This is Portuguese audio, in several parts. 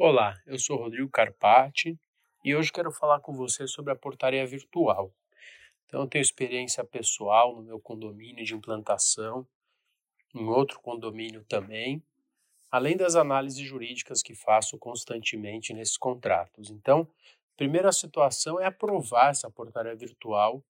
Olá, eu sou Rodrigo Carpati e hoje quero falar com você sobre a portaria virtual. Então, eu tenho experiência pessoal no meu condomínio de implantação, em outro condomínio também, além das análises jurídicas que faço constantemente nesses contratos. Então, a primeira situação é aprovar essa portaria virtual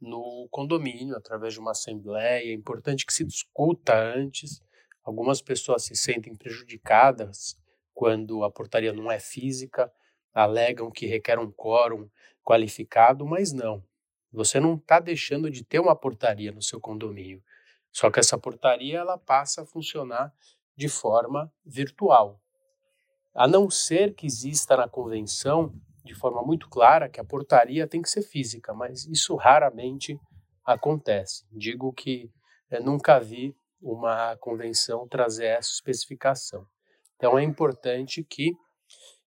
no condomínio através de uma assembleia. É importante que se discuta antes. Algumas pessoas se sentem prejudicadas quando a portaria não é física, alegam que requer um quórum qualificado, mas não. Você não está deixando de ter uma portaria no seu condomínio. Só que essa portaria ela passa a funcionar de forma virtual. A não ser que exista na convenção de forma muito clara que a portaria tem que ser física, mas isso raramente acontece. Digo que é, nunca vi uma convenção trazer essa especificação. Então é importante que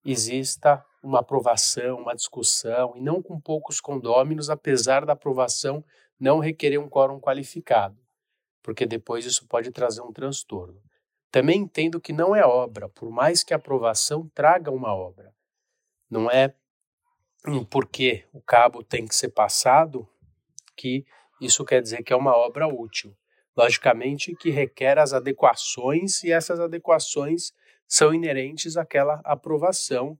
exista uma aprovação, uma discussão, e não com poucos condôminos, apesar da aprovação não requerer um quórum qualificado, porque depois isso pode trazer um transtorno. Também entendo que não é obra, por mais que a aprovação traga uma obra. Não é porque o cabo tem que ser passado que isso quer dizer que é uma obra útil. Logicamente que requer as adequações e essas adequações são inerentes àquela aprovação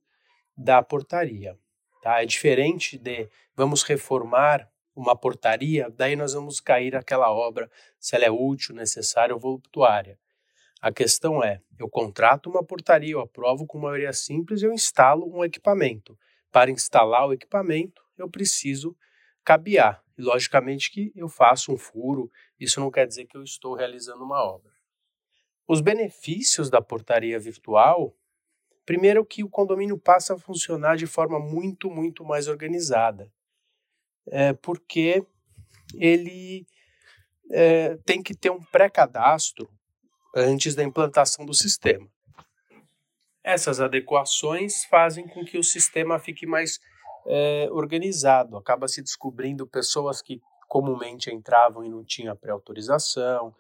da portaria. Tá? É diferente de vamos reformar uma portaria, daí nós vamos cair aquela obra, se ela é útil, necessária ou voluptuária. A questão é, eu contrato uma portaria, eu aprovo com maioria simples, eu instalo um equipamento. Para instalar o equipamento, eu preciso cabear. E logicamente que eu faço um furo, isso não quer dizer que eu estou realizando uma obra. Os benefícios da portaria virtual, primeiro que o condomínio passa a funcionar de forma muito, muito mais organizada, é, porque ele é, tem que ter um pré-cadastro antes da implantação do sistema. Essas adequações fazem com que o sistema fique mais é, organizado, acaba se descobrindo pessoas que comumente entravam e não tinham pré-autorização,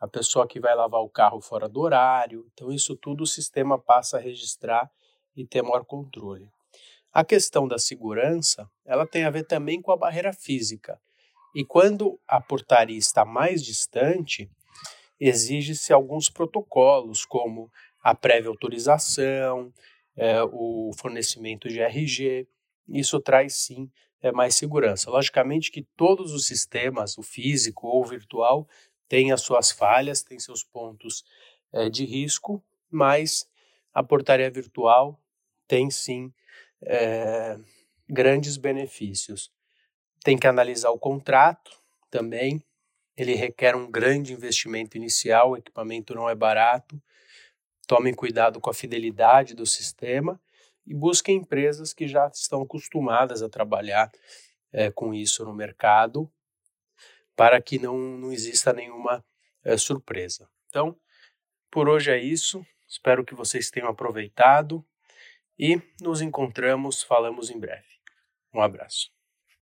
a pessoa que vai lavar o carro fora do horário. Então, isso tudo o sistema passa a registrar e ter maior controle. A questão da segurança, ela tem a ver também com a barreira física. E quando a portaria está mais distante, exige-se alguns protocolos, como a prévia autorização, é, o fornecimento de RG. Isso traz sim é, mais segurança. Logicamente que todos os sistemas, o físico ou o virtual, tem as suas falhas, tem seus pontos é, de risco, mas a portaria virtual tem sim é, grandes benefícios. Tem que analisar o contrato também, ele requer um grande investimento inicial, o equipamento não é barato. Tomem cuidado com a fidelidade do sistema e busquem empresas que já estão acostumadas a trabalhar é, com isso no mercado para que não, não exista nenhuma é, surpresa. Então, por hoje é isso. Espero que vocês tenham aproveitado e nos encontramos, falamos em breve. Um abraço.